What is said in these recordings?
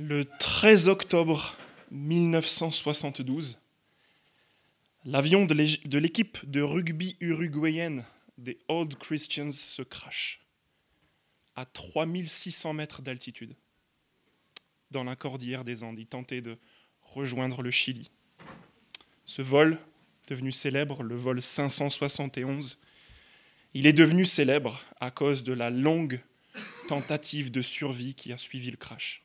Le 13 octobre 1972, l'avion de l'équipe de rugby uruguayenne des Old Christians se crache à 3600 mètres d'altitude dans la cordillère des Andes. Il tentait de rejoindre le Chili. Ce vol, devenu célèbre, le vol 571, il est devenu célèbre à cause de la longue tentative de survie qui a suivi le crash.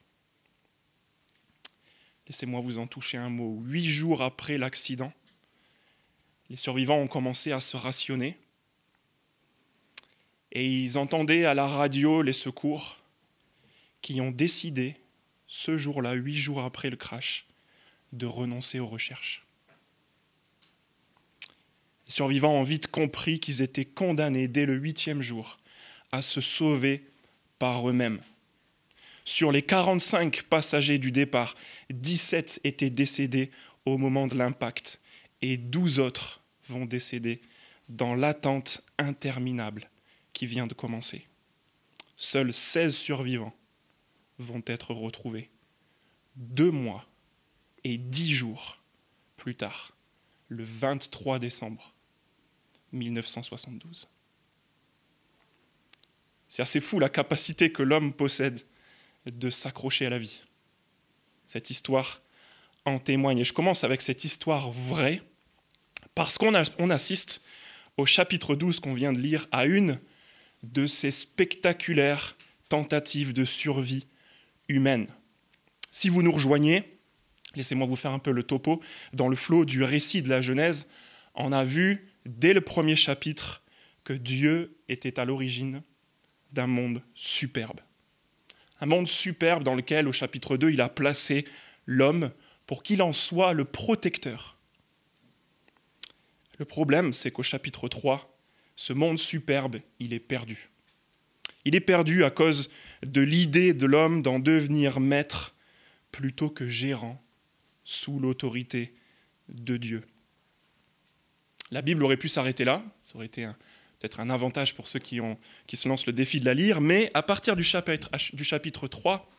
Laissez-moi vous en toucher un mot. Huit jours après l'accident, les survivants ont commencé à se rationner et ils entendaient à la radio les secours qui ont décidé, ce jour-là, huit jours après le crash, de renoncer aux recherches. Les survivants ont vite compris qu'ils étaient condamnés dès le huitième jour à se sauver par eux-mêmes. Sur les 45 passagers du départ, 17 étaient décédés au moment de l'impact et 12 autres vont décéder dans l'attente interminable qui vient de commencer. Seuls 16 survivants vont être retrouvés deux mois et dix jours plus tard, le 23 décembre 1972. C'est assez fou la capacité que l'homme possède de s'accrocher à la vie. Cette histoire en témoigne. Et je commence avec cette histoire vraie, parce qu'on on assiste au chapitre 12 qu'on vient de lire à une de ces spectaculaires tentatives de survie humaine. Si vous nous rejoignez, laissez-moi vous faire un peu le topo, dans le flot du récit de la Genèse, on a vu dès le premier chapitre que Dieu était à l'origine d'un monde superbe. Un monde superbe dans lequel, au chapitre 2, il a placé l'homme pour qu'il en soit le protecteur. Le problème, c'est qu'au chapitre 3, ce monde superbe, il est perdu. Il est perdu à cause de l'idée de l'homme d'en devenir maître plutôt que gérant sous l'autorité de Dieu. La Bible aurait pu s'arrêter là, ça aurait été peut-être un avantage pour ceux qui, ont, qui, se lancent le défi de la lire, mais à partir du chapitre, du chapitre 3,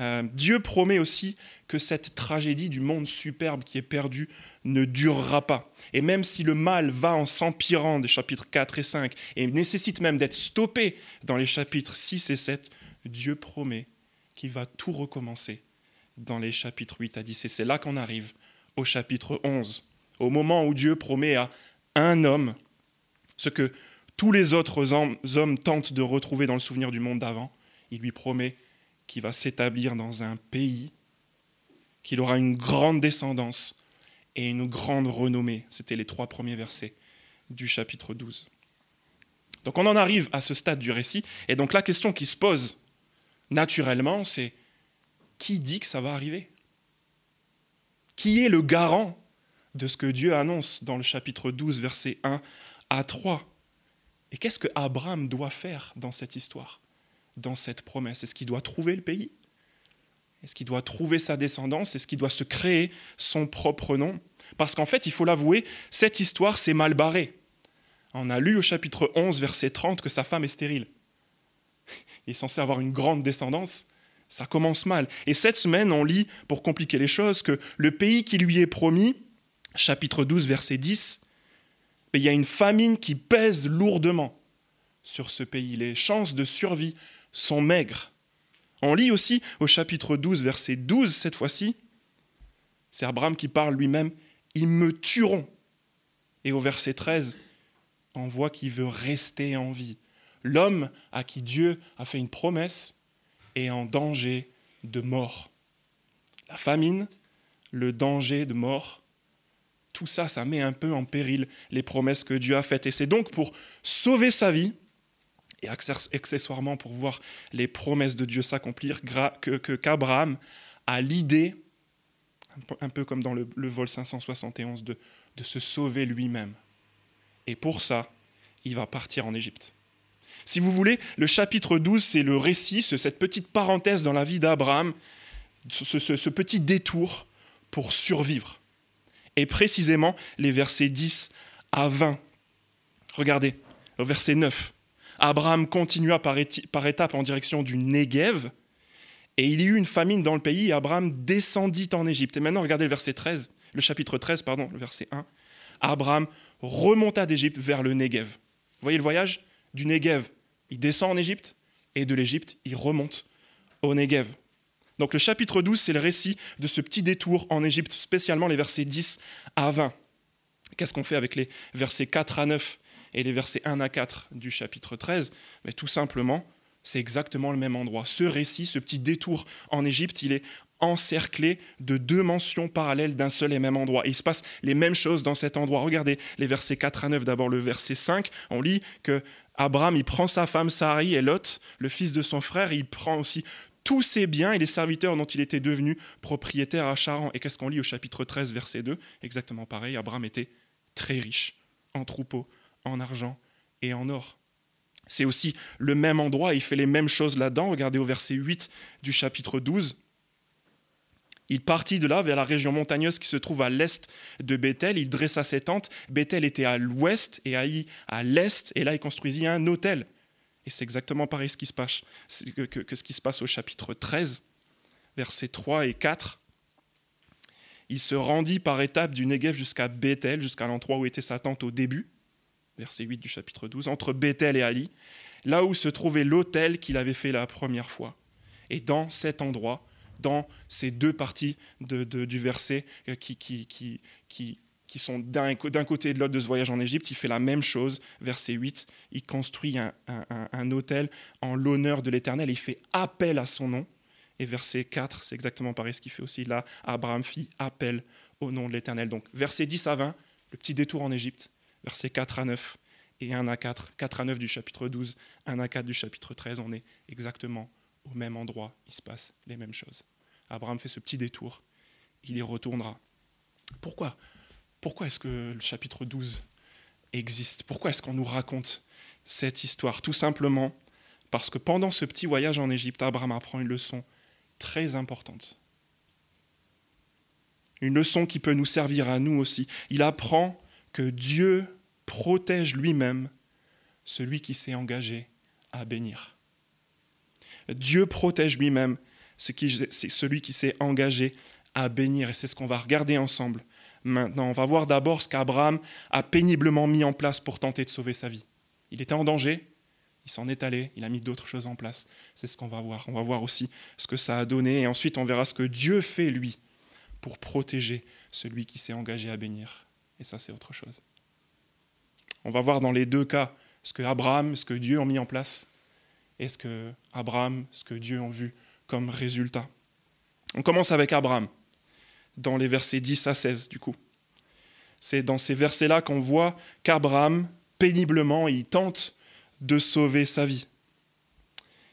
euh, Dieu promet aussi que cette tragédie du monde superbe qui est perdu ne durera pas. Et même si le mal va en s'empirant des chapitres 4 et 5 et nécessite même d'être stoppé dans les chapitres 6 et 7, Dieu promet qu'il va tout recommencer dans les chapitres 8 à 10. Et c'est là qu'on arrive au chapitre 11, au moment où Dieu promet à un homme ce que tous les autres hommes tentent de retrouver dans le souvenir du monde d'avant. Il lui promet qui va s'établir dans un pays, qu'il aura une grande descendance et une grande renommée. C'était les trois premiers versets du chapitre 12. Donc on en arrive à ce stade du récit, et donc la question qui se pose naturellement, c'est qui dit que ça va arriver? Qui est le garant de ce que Dieu annonce dans le chapitre 12, versets 1 à 3 Et qu'est-ce que Abraham doit faire dans cette histoire dans cette promesse? Est-ce qu'il doit trouver le pays? Est-ce qu'il doit trouver sa descendance? Est-ce qu'il doit se créer son propre nom? Parce qu'en fait, il faut l'avouer, cette histoire s'est mal barrée. On a lu au chapitre 11, verset 30, que sa femme est stérile. Il est censé avoir une grande descendance. Ça commence mal. Et cette semaine, on lit, pour compliquer les choses, que le pays qui lui est promis, chapitre 12, verset 10, il y a une famine qui pèse lourdement sur ce pays. Les chances de survie sont maigres. On lit aussi au chapitre 12, verset 12 cette fois-ci, c'est Abraham qui parle lui-même, ils me tueront. Et au verset 13, on voit qu'il veut rester en vie. L'homme à qui Dieu a fait une promesse est en danger de mort. La famine, le danger de mort, tout ça, ça met un peu en péril les promesses que Dieu a faites. Et c'est donc pour sauver sa vie et accessoirement pour voir les promesses de Dieu s'accomplir, que qu'Abraham a l'idée, un peu comme dans le, vol 571, de, de se sauver lui-même. Et pour ça, il va partir en Égypte. Si vous voulez, le chapitre 12, c'est le récit, cette petite parenthèse dans la vie d'Abraham, ce, ce, petit détour pour survivre. Et précisément les versets 10 à 20. Regardez, au verset 9. Abraham continua par, étapes en direction du Negev, Et il y eut une famine dans le pays, et Abraham descendit en Égypte. Et maintenant, regardez le verset 13, le chapitre 13, pardon, le verset 1. Abraham remonta d'Égypte vers le Negev. Vous voyez le voyage Du Negev, il descend en Égypte, et de l'Égypte, il remonte au Negev. Donc le chapitre 12, c'est le récit de ce petit détour en Égypte, spécialement les versets 10 à 20. Qu'est-ce qu'on fait avec les versets 4 à 9 et les versets 1 à 4 du chapitre 13 Mais Tout simplement, c'est exactement le même endroit. Ce récit, ce petit détour en Égypte, il est encerclé de deux mentions parallèles d'un seul et même endroit. Il se passe les mêmes choses dans cet endroit. Regardez les versets 4 à 9. D'abord le verset 5, on lit que Abraham, il prend sa femme Sarai et Lot, le fils de son frère, il prend aussi tous ses biens et les serviteurs dont il était devenu propriétaire à Charan. Et qu'est-ce qu'on lit au chapitre 13, verset 2 Exactement pareil, Abraham était très riche en troupeaux, en argent et en or. C'est aussi le même endroit, il fait les mêmes choses là-dedans. Regardez au verset 8 du chapitre 12. Il partit de là vers la région montagneuse qui se trouve à l'est de Bethel. Il dressa ses tentes. Bethel était à l'ouest et Haï à l'est. Et là, il construisit un hôtel. Et c'est exactement pareil ce qui se passe, que, ce qui se passe au chapitre 13, versets 3 et 4. Il se rendit par étapes du Negev jusqu'à Bethel, jusqu'à l'endroit où était sa tente au début, verset 8 du chapitre 12, entre Bethel et Ali, là où se trouvait l'autel qu'il avait fait la première fois. Et dans cet endroit, dans ces deux parties de, du verset euh, qui, qui, qui qui sont d'un côté et de l'autre de ce voyage en Égypte, il fait la même chose. Verset 8, il construit un, un, hôtel en l'honneur de l'Éternel, il fait appel à son nom. Et verset 4, c'est exactement pareil ce qu'il fait aussi là. Abraham fit appel au nom de l'Éternel. Donc verset 10 à 20, le petit détour en Égypte. Verset 4 à 9 et 1 à 4, 4 à 9 du chapitre 12, 1 à 4 du chapitre 13, on est exactement au même endroit. Il se passe les mêmes choses. Abraham fait ce petit détour, il y retournera. Pourquoi? Pourquoi est-ce que le chapitre 12 existe? Pourquoi est-ce qu'on nous raconte cette histoire? Tout simplement parce que pendant ce petit voyage en Égypte, Abraham apprend une leçon très importante. Une leçon qui peut nous servir à nous aussi. Il apprend que Dieu protège lui-même celui qui s'est engagé à bénir. Dieu protège lui-même celui qui s'est engagé à bénir. Et c'est ce qu'on va regarder ensemble maintenant. On va voir d'abord ce qu'Abraham a péniblement mis en place pour tenter de sauver sa vie. Il était en danger, il s'en est allé, il a mis d'autres choses en place. C'est ce qu'on va voir. On va voir aussi ce que ça a donné et ensuite on verra ce que Dieu fait, lui, pour protéger celui qui s'est engagé à bénir. Et ça, c'est autre chose. On va voir dans les deux cas ce que Abraham, ce que Dieu a mis en place et ce que Abraham, ce que Dieu a vu comme résultat. On commence avec Abraham dans les versets 10 à 16 du coup. C'est dans ces versets-là qu'on voit qu'Abraham, péniblement, il tente de sauver sa vie.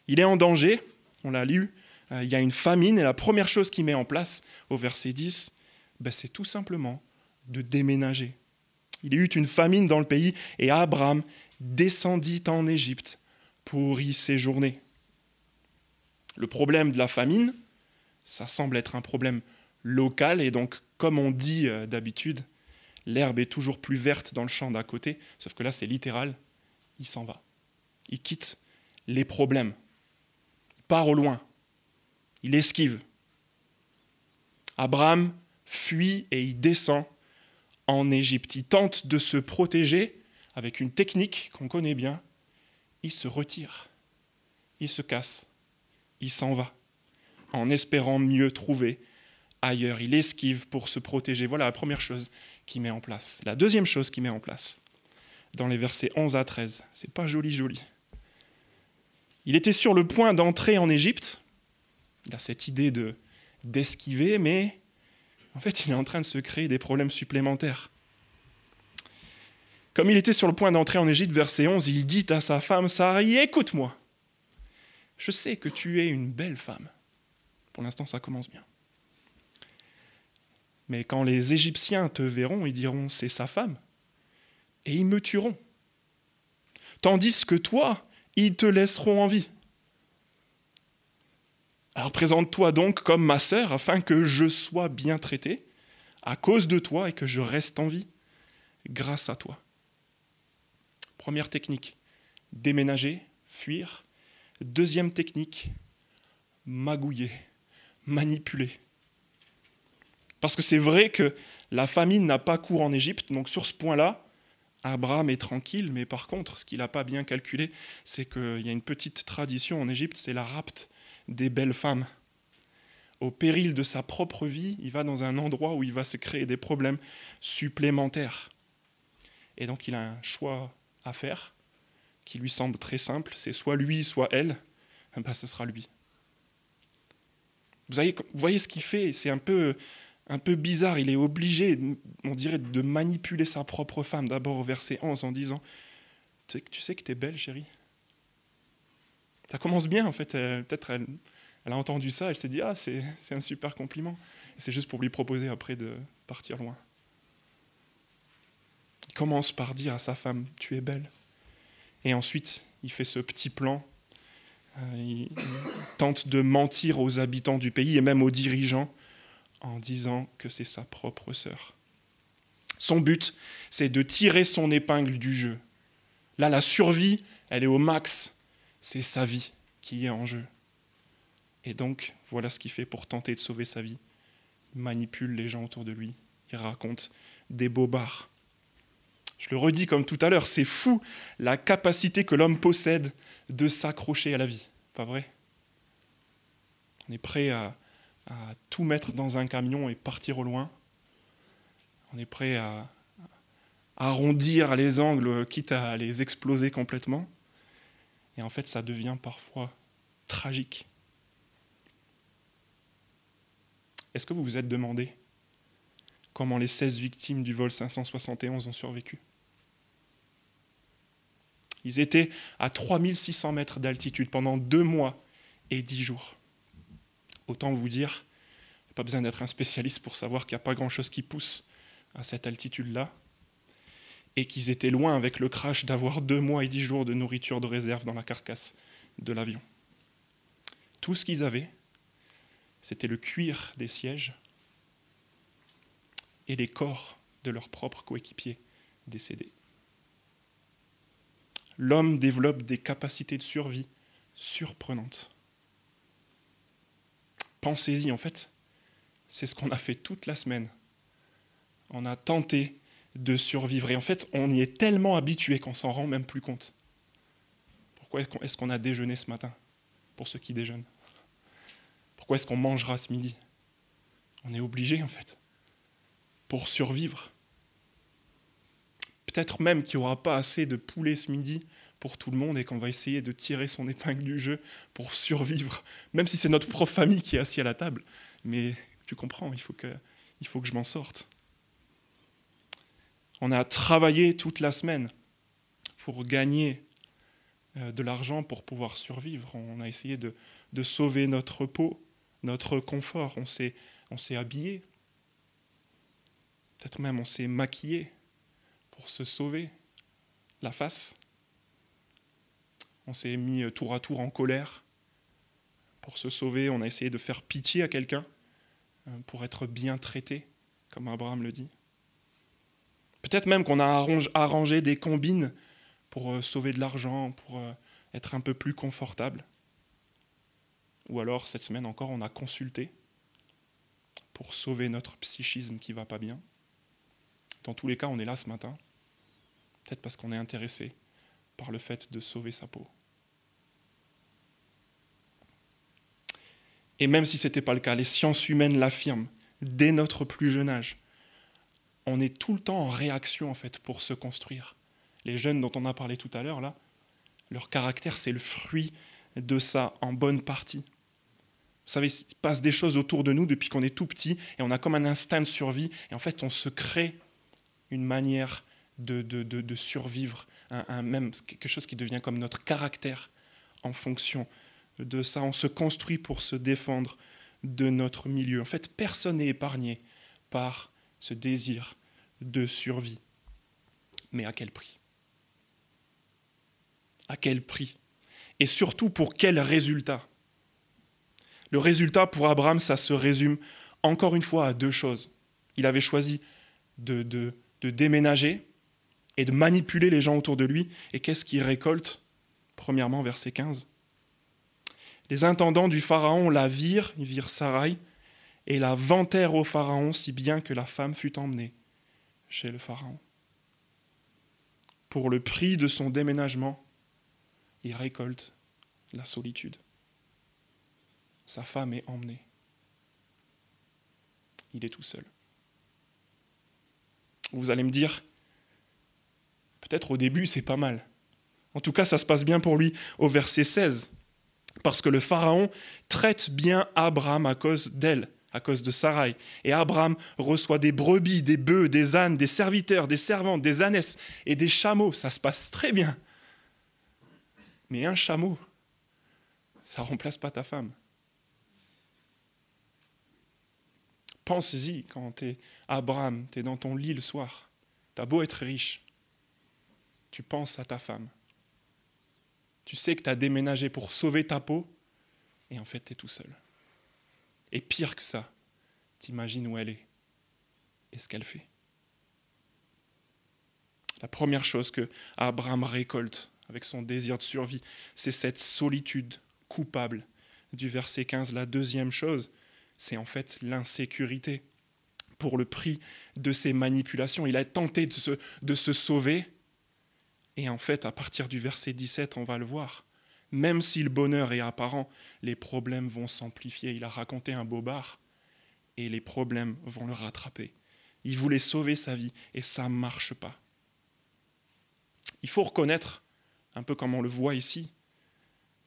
Il est en danger, on l'a lu, euh, il y a une famine, et la première chose qu'il met en place au verset 10, ben, c'est tout simplement de déménager. Il y eut une famine dans le pays, et Abraham descendit en Égypte pour y séjourner. Le problème de la famine, ça semble être un problème local. Et donc, comme on dit euh, d'habitude, l'herbe est toujours plus verte dans le champ d'à côté, sauf que là, c'est littéral, il s'en va. Il quitte les problèmes. Il part au loin. Il esquive. Abraham fuit et il descend en Égypte. Il tente de se protéger avec une technique qu'on connaît bien. Il se retire. Il se casse. Il s'en va en espérant mieux trouver ailleurs. Il esquive pour se protéger. Voilà la première chose qu'il met en place. La deuxième chose qu'il met en place, dans les versets 11 à 13, c'est pas joli, joli. Il était sur le point d'entrer en Égypte. Il a cette idée de d'esquiver, mais en fait, il est en train de se créer des problèmes supplémentaires. Comme il était sur le point d'entrer en Égypte, verset 11, il dit à sa femme Sarai Écoute-moi, je sais que tu es une belle femme. Pour l'instant, ça commence bien. Mais quand les Égyptiens te verront, ils diront c'est sa femme, et ils me tueront. Tandis que toi, ils te laisseront en vie. Alors présente-toi donc comme ma sœur, afin que je sois bien traité, à cause de toi, et que je reste en vie, grâce à toi. Première technique, déménager, fuir. Deuxième technique, magouiller, manipuler. Parce que c'est vrai que la famine n'a pas cours en Égypte, donc sur ce point-là, Abraham est tranquille, mais par contre, ce qu'il n'a pas bien calculé, c'est qu'il y a une petite tradition en Égypte, c'est la rapte des belles femmes. Au péril de sa propre vie, il va dans un endroit où il va se créer des problèmes supplémentaires. Et donc il a un choix à faire qui lui semble très simple, c'est soit lui, soit elle, ben, ce sera lui. Vous voyez, vous voyez ce qu'il fait, c'est un peu un peu bizarre. Il est obligé, on dirait, de manipuler sa propre femme, d'abord au verset 11, en disant Tu sais que tu es belle, chérie Ça commence bien, en fait. Peut-être elle, elle, a entendu ça, elle s'est dit Ah, c'est un super compliment. C'est juste pour lui proposer après de partir loin. Il commence par dire à sa femme Tu es belle. Et ensuite, il fait ce petit plan. Euh, il tente de mentir aux habitants du pays et même aux dirigeants en disant que c'est sa propre sœur. Son but, c'est de tirer son épingle du jeu. Là, la survie, elle est au max. C'est sa vie qui est en jeu. Et donc, voilà ce qu'il fait pour tenter de sauver sa vie. Il manipule les gens autour de lui. Il raconte des bobards. Je le redis comme tout à l'heure, c'est fou la capacité que l'homme possède de s'accrocher à la vie. Pas vrai? On est prêt à, à tout mettre dans un camion et partir au loin. On est prêt à arrondir les angles, quitte à les exploser complètement. Et en fait, ça devient parfois tragique. Est-ce que vous vous êtes demandé comment les 16 victimes du vol 571 ont survécu? Ils étaient à 3600 mètres d'altitude pendant deux mois et dix jours. Autant vous dire, pas besoin d'être un spécialiste pour savoir qu'il n'y a pas grand-chose qui pousse à cette altitude-là, et qu'ils étaient loin avec le crash d'avoir deux mois et dix jours de nourriture de réserve dans la carcasse de l'avion. Tout ce qu'ils avaient, c'était le cuir des sièges et les corps de leurs propres coéquipiers décédés. L'homme développe des capacités de survie surprenantes. Pensez-y, en fait, c'est ce qu'on a fait toute la semaine. On a tenté de survivre. Et en fait, on y est tellement habitué qu'on s'en rend même plus compte. Pourquoi est-ce qu'on a déjeuné ce matin Pour ceux qui déjeunent? Pourquoi est-ce qu'on mangera ce midi? On est obligé, en fait, pour survivre. Peut-être même qu'il n'y aura pas assez de poulet ce midi pour tout le monde et qu'on va essayer de tirer son épingle du jeu pour survivre, même si c'est notre propre famille qui est assis à la table. Mais tu comprends, il faut que, il faut que je m'en sorte. On a travaillé toute la semaine pour gagner euh, de l'argent pour pouvoir survivre. On a essayé de, de sauver notre peau, notre confort. On s'est, on s'est habillé. Peut-être même on s'est maquillé pour se sauver la face. On s'est mis euh, tour à tour en colère pour se sauver. On a essayé de faire pitié à quelqu'un euh, pour être bien traité, comme Abraham le dit. Peut-être même qu'on a arrangé des combines pour euh, sauver de l'argent, pour être un peu plus confortable. Ou alors, cette semaine encore, on a consulté pour sauver notre psychisme qui va pas bien. Dans tous les cas, on est là ce matin, peut-être parce qu'on est intéressé par le fait de sauver sa peau. Et même si ce n'était pas le cas, les sciences humaines l'affirment dès notre plus jeune âge. On est tout le temps en réaction en fait pour se construire. Les jeunes dont on a parlé tout à l'heure là, leur caractère c'est le fruit de ça en bonne partie. Vous savez, il se passe des choses autour de nous depuis qu'on est tout petit et on a comme un instinct de survie et en fait on se crée une manière de, de, survivre, un, même quelque chose qui devient comme notre caractère en fonction On se construit pour se défendre de notre milieu. En fait, personne n'est épargné par ce désir de survie. Mais à quel prix? À quel prix? Et surtout, pour quel résultat? Le résultat pour Abraham, ça se résume encore une fois à deux choses. Il avait choisi de déménager et de manipuler les gens autour de lui. Et qu'est-ce qu'il récolte? Premièrement, verset 15 Les intendants du Pharaon la virent, ils virent Sarai, et la vantèrent au Pharaon si bien que la femme fut emmenée chez le Pharaon. Pour le prix de son déménagement, il récolte la solitude. Sa femme est emmenée. Il est tout seul. Vous allez me dire, peut-être au début c'est pas mal. En tout cas, ça se passe bien pour lui au verset 16. Parce que le Pharaon traite bien Abraham à cause d'elle, à cause de Sarai. Et Abraham reçoit des brebis, des bœufs, des ânes, des serviteurs, des servantes, des ânesses et des chameaux. Ça se passe très bien. Mais un chameau, ça ne remplace pas ta femme. Pense-y quand tu es Abraham, tu es dans ton lit le soir. Tu as beau être riche, tu penses à ta femme. Tu sais que tu as déménagé pour sauver ta peau, et en fait, tu es tout seul. Et pire que ça, t'imagines où elle est et ce qu'elle fait. La première chose que Abraham récolte avec son désir de survie, c'est cette solitude coupable du verset 15. La deuxième chose, c'est en fait l'insécurité. Pour le prix de ses manipulations, il a tenté de se, de se sauver, et en fait, à partir du verset 17, on va le voir. Même si le bonheur est apparent, les problèmes vont s'amplifier. Il a raconté un bobard et les problèmes vont le rattraper. Il voulait sauver sa vie et ça ne marche pas. Il faut reconnaître, un peu comme on le voit ici,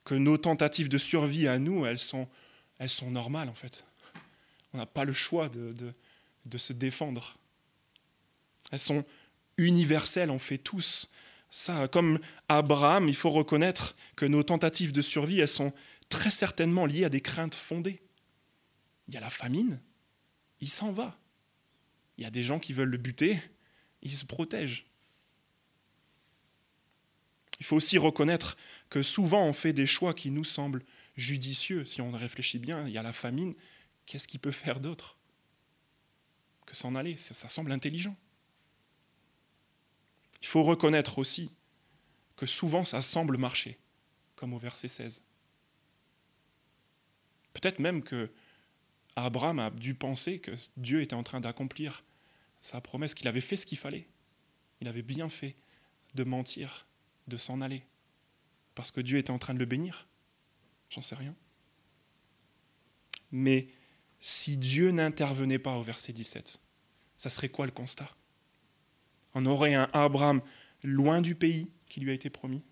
que nos tentatives de survie à nous, elles sont, elles sont normales en fait. On n'a pas le choix de, de, de se défendre. Elles sont universelles, on fait tous comme Abraham, il faut reconnaître que nos tentatives de survie, elles sont très certainement liées à des craintes fondées. Il y a la famine, il s'en va. Il y a des gens qui veulent le buter, il se protège. Il faut aussi reconnaître que souvent on fait des choix qui nous semblent judicieux. Si on réfléchit bien, il y a la famine, qu'est-ce qu'il peut faire d'autre que s'en aller? Ça semble intelligent. Il faut reconnaître aussi que souvent ça semble marcher, comme au verset 16. Peut-être même que Abraham a dû penser que Dieu était en train d'accomplir sa promesse, qu'il avait fait ce qu'il fallait. Il avait bien fait de mentir, de s'en aller, parce que Dieu était en train de le bénir. J'en sais rien. Mais si Dieu n'intervenait pas au verset 17, ça serait quoi le constat? On aurait un Abraham loin du pays qui lui a été promis,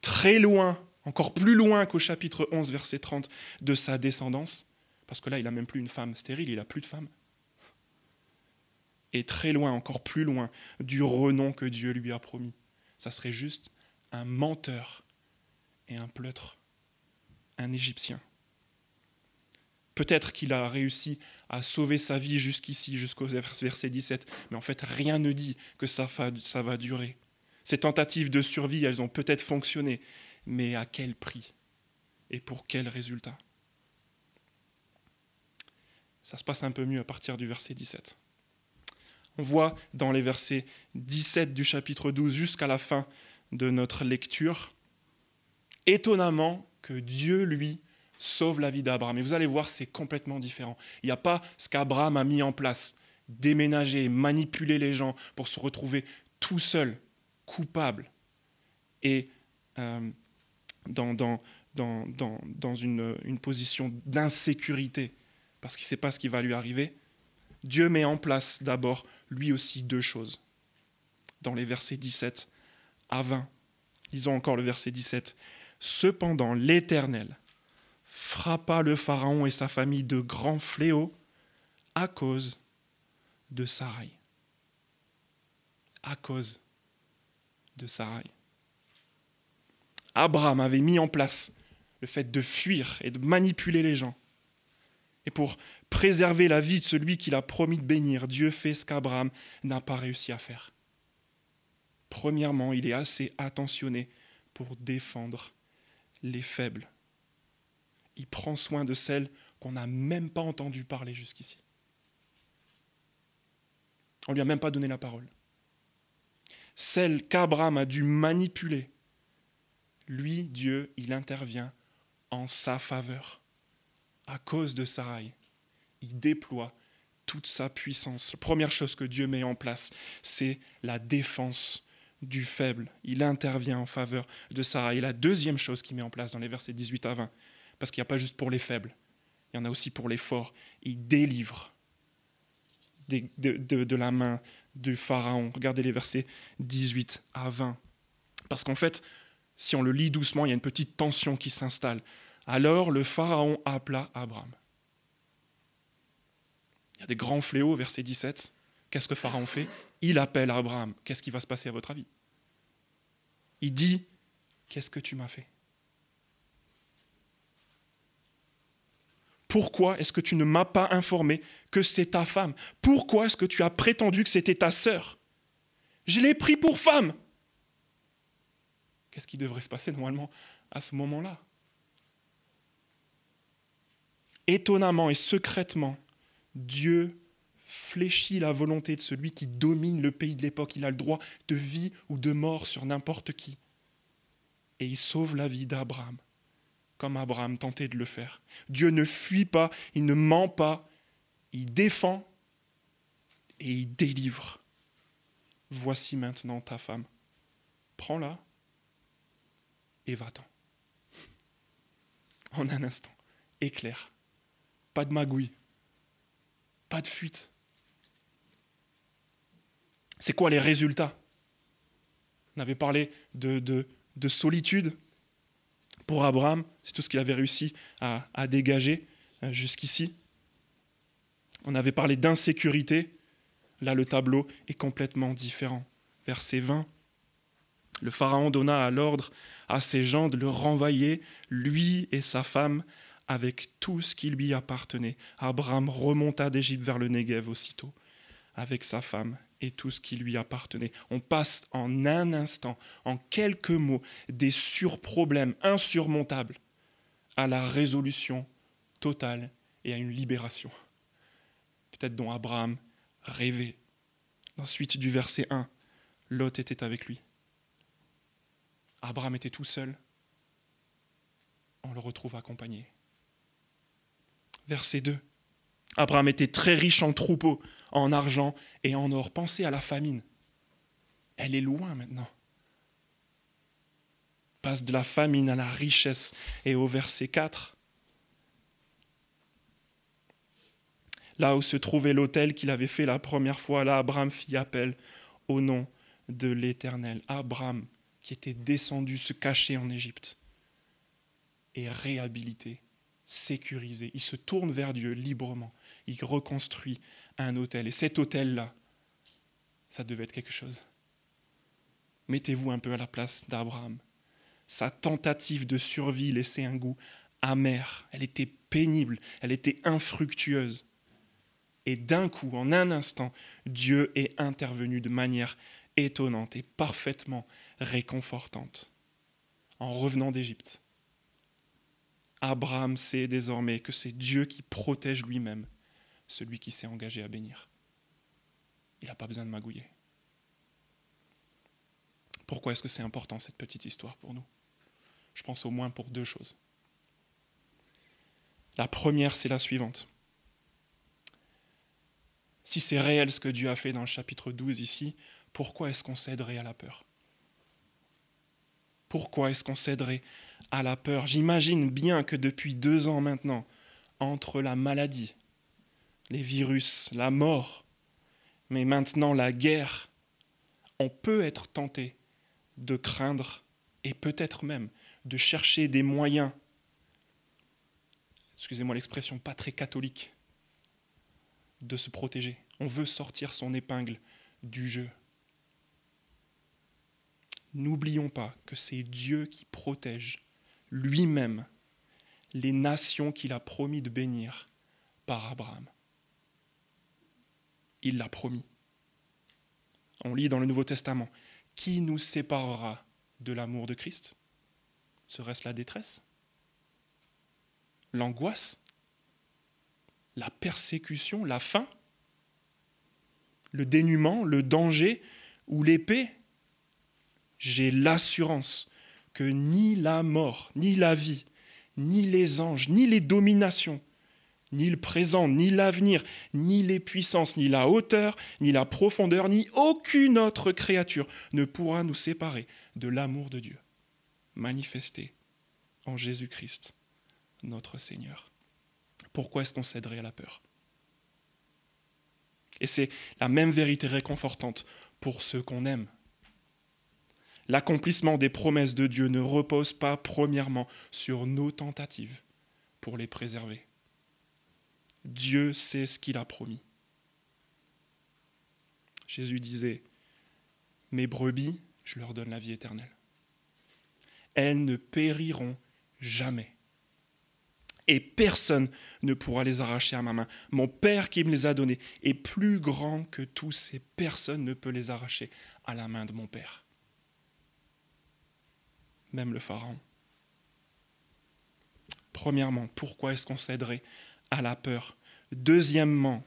très loin, encore plus loin qu'au chapitre 11, verset 30, de sa descendance, parce que là, il n'a même plus une femme stérile, il n'a plus de femme. Et très loin, encore plus loin, du renom que Dieu lui a promis. Ça serait juste un menteur et un pleutre, un Égyptien. Peut-être qu'il a réussi à sauver sa vie jusqu'ici, jusqu'au verset 17, mais en fait rien ne dit que ça va, durer. Ces tentatives de survie, elles ont peut-être fonctionné, mais à quel prix Et pour quel résultat? Ça se passe un peu mieux à partir du verset 17. On voit dans les versets 17 du chapitre 12 jusqu'à la fin de notre lecture, étonnamment que Dieu, lui, sauve la vie d'Abraham. Et vous allez voir, c'est complètement différent. Il n'y a pas ce qu'Abraham a mis en place, déménager, manipuler les gens pour se retrouver tout seul, coupable, et euh, dans, une position d'insécurité, parce qu'il ne sait pas ce qui va lui arriver. Dieu met en place d'abord, lui aussi, deux choses. Dans les versets 17 à 20. Lisons encore le verset 17. Cependant, l'Éternel frappa le Pharaon et sa famille de grands fléaux à cause de Sarai. À cause de Sarai. Abraham avait mis en place le fait de fuir et de manipuler les gens. Et pour préserver la vie de celui qu'il a promis de bénir, Dieu fait ce qu'Abraham n'a pas réussi à faire. Premièrement, il est assez attentionné pour défendre les faibles il prend soin de celles qu'on n'a même pas entendu parler jusqu'ici. On ne lui a même pas donné la parole. Celles qu'Abraham a dû manipuler, lui, Dieu, il intervient en sa faveur. À cause de Sarai, il déploie toute sa puissance. La première chose que Dieu met en place, c'est la défense du faible. Il intervient en faveur de Sarai. Et la deuxième chose qu'il met en place dans les versets 18 à 20, parce qu'il n'y a pas juste pour les faibles, il y en a aussi pour les forts, il délivre de, de la main du Pharaon. Regardez les versets 18 à 20. Parce qu'en fait, si on le lit doucement, il y a une petite tension qui s'installe. Alors le Pharaon appela Abraham. Il y a des grands fléaux, verset 17. Qu'est-ce que Pharaon fait? Il appelle Abraham. Qu'est-ce qui va se passer à votre avis? Il dit, qu'est-ce que tu m'as fait? Pourquoi est-ce que tu ne m'as pas informé que c'est ta femme? Pourquoi est-ce que tu as prétendu que c'était ta sœur? Je l'ai pris pour femme. Qu'est-ce qui devrait se passer normalement à ce moment-là? Étonnamment et secrètement, Dieu fléchit la volonté de celui qui domine le pays de l'époque. Il a le droit de vie ou de mort sur n'importe qui. Et il sauve la vie d'Abraham, comme Abraham tentait de le faire. Dieu ne fuit pas, il ne ment pas, il défend et il délivre. Voici maintenant ta femme. Prends-la et va-t'en. En un instant, éclair. Pas de magouille. Pas de fuite. C'est quoi les résultats? On avait parlé de, de, solitude pour Abraham, c'est tout ce qu'il avait réussi à, dégager euh, jusqu'ici. On avait parlé d'insécurité, là le tableau est complètement différent. Verset 20, le Pharaon donna à l'ordre à ses gens de le renvoyer, lui et sa femme, avec tout ce qui lui appartenait. Abraham remonta d'Égypte vers le Negev aussitôt, avec sa femme et tout ce qui lui appartenait. On passe en un instant, en quelques mots, des surproblèmes insurmontables à la résolution totale et à une libération. Peut-être dont Abraham rêvait. Ensuite du verset 1, Lot était avec lui. Abraham était tout seul. On le retrouve accompagné. Verset 2. Abraham était très riche en troupeaux, en argent et en or. Pensez à la famine. Elle est loin maintenant. Passe de la famine à la richesse. Et au verset 4, là où se trouvait l'autel qu'il avait fait la première fois, là Abraham fit appel au nom de l'Éternel. Abraham qui était descendu se cacher en Égypte est réhabilité, sécurisé. Il se tourne vers Dieu librement. Il reconstruit un hôtel. Et cet hôtel-là, ça devait être quelque chose. Mettez-vous un peu à la place d'Abraham. Sa tentative de survie laissait un goût amer. Elle était pénible, elle était infructueuse. Et d'un coup, en un instant, Dieu est intervenu de manière étonnante et parfaitement réconfortante. En revenant d'Égypte, Abraham sait désormais que c'est Dieu qui protège lui-même celui qui s'est engagé à bénir. Il n'a pas besoin de magouiller. Pourquoi est-ce que c'est important cette petite histoire pour nous? Je pense au moins pour deux choses. La première, c'est la suivante. Si c'est réel ce que Dieu a fait dans le chapitre 12 ici, pourquoi est-ce qu'on céderait à la peur? Pourquoi est-ce qu'on céderait à la peur? J'imagine bien que depuis deux ans maintenant, entre la maladie, les virus, la mort, mais maintenant la guerre, on peut être tenté de craindre et peut-être même de chercher des moyens, excusez-moi l'expression pas très catholique, de se protéger. On veut sortir son épingle du jeu. N'oublions pas que c'est Dieu qui protège lui-même les nations qu'il a promis de bénir par Abraham. Il l'a promis. On lit dans le Nouveau Testament, Qui nous séparera de l'amour de Christ? Serait-ce la détresse? L'angoisse? La persécution? La faim? Le dénuement? Le danger? Ou l'épée? J'ai l'assurance que ni la mort, ni la vie, ni les anges, ni les dominations, ni le présent, ni l'avenir, ni les puissances, ni la hauteur, ni la profondeur, ni aucune autre créature ne pourra nous séparer de l'amour de Dieu, manifesté en Jésus-Christ, notre Seigneur. Pourquoi est-ce qu'on céderait à la peur? Et c'est la même vérité réconfortante pour ceux qu'on aime. L'accomplissement des promesses de Dieu ne repose pas premièrement sur nos tentatives pour les préserver. Dieu sait ce qu'il a promis. Jésus disait, Mes brebis, je leur donne la vie éternelle. Elles ne périront jamais. Et personne ne pourra les arracher à ma main. Mon Père qui me les a donnés est plus grand que tous et personne ne peut les arracher à la main de mon Père. Même le Pharaon. Premièrement, pourquoi est-ce qu'on céderait à la peur. Deuxièmement,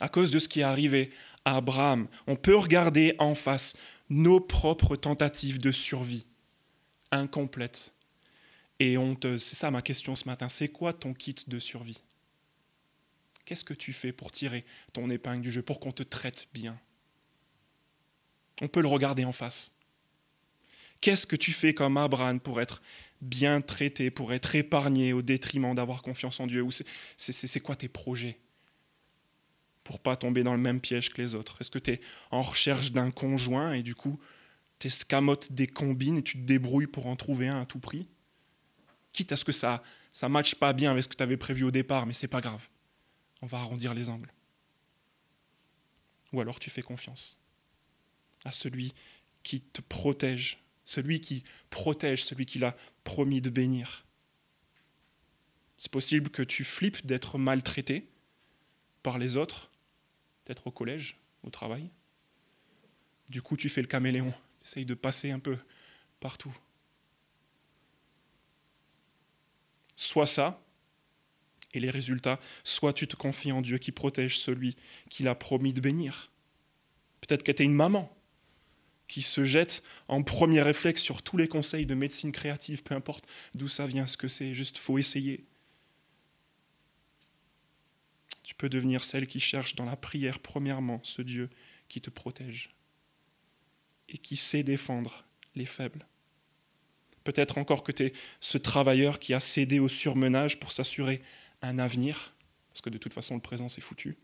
à cause de ce qui est arrivé à Abraham, on peut regarder en face nos propres tentatives de survie incomplètes et honteuses. C'est ça ma question ce matin. C'est quoi ton kit de survie? Qu'est-ce que tu fais pour tirer ton épingle du jeu, pour qu'on te traite bien? On peut le regarder en face. Qu'est-ce que tu fais comme Abraham pour être bien traité, pour être épargné au détriment d'avoir confiance en Dieu? C'est quoi tes projets pour pas tomber dans le même piège que les autres? Est-ce que tu es en recherche d'un conjoint et du coup, tu escamotes des combines et tu te débrouilles pour en trouver un à tout prix? Quitte à ce que ça ça matche pas bien avec ce que tu avais prévu au départ, mais c'est pas grave. On va arrondir les angles. Ou alors tu fais confiance à celui qui te protège celui qui protège, celui qui l'a promis de bénir. C'est possible que tu flippes d'être maltraité par les autres, d'être au collège, au travail. Du coup, tu fais le caméléon, essaye de passer un peu partout. Soit ça, et les résultats, soit tu te confies en Dieu qui protège celui qui l'a promis de bénir. Peut-être que tu une maman qui se jette en premier réflexe sur tous les conseils de médecine créative, peu importe d'où ça vient, ce que c'est, juste faut essayer. Tu peux devenir celle qui cherche dans la prière, premièrement, ce Dieu qui te protège et qui sait défendre les faibles. Peut-être encore que tu es ce travailleur qui a cédé au surmenage pour s'assurer un avenir, parce que de toute façon le présent c'est foutu.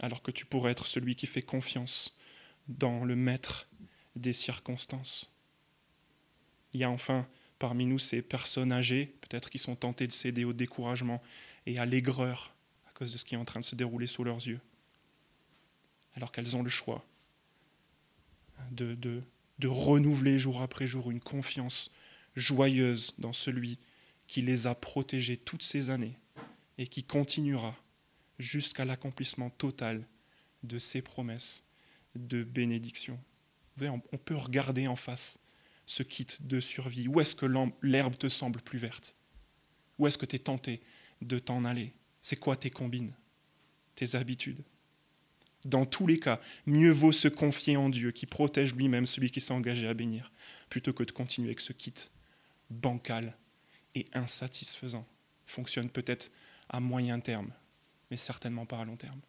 Alors que tu pourrais être celui qui fait confiance dans le maître des circonstances. Il y a enfin parmi nous ces personnes âgées, peut-être qui sont tentées de céder au découragement et à l'aigreur à cause de ce qui est en train de se dérouler sous leurs yeux, alors qu'elles ont le choix de, de, de renouveler jour après jour une confiance joyeuse dans celui qui les a protégées toutes ces années et qui continuera jusqu'à l'accomplissement total de ses promesses de bénédiction. on peut regarder en face ce kit de survie. Où est-ce que l'herbe te semble plus verte? Où est-ce que tu es tenté de t'en aller? C'est quoi tes combines? Tes habitudes? Dans tous les cas, mieux vaut se confier en Dieu qui protège lui-même celui qui s'est engagé à bénir, plutôt que de continuer avec ce kit bancal et insatisfaisant. Fonctionne peut-être à moyen terme, mais certainement pas à long terme.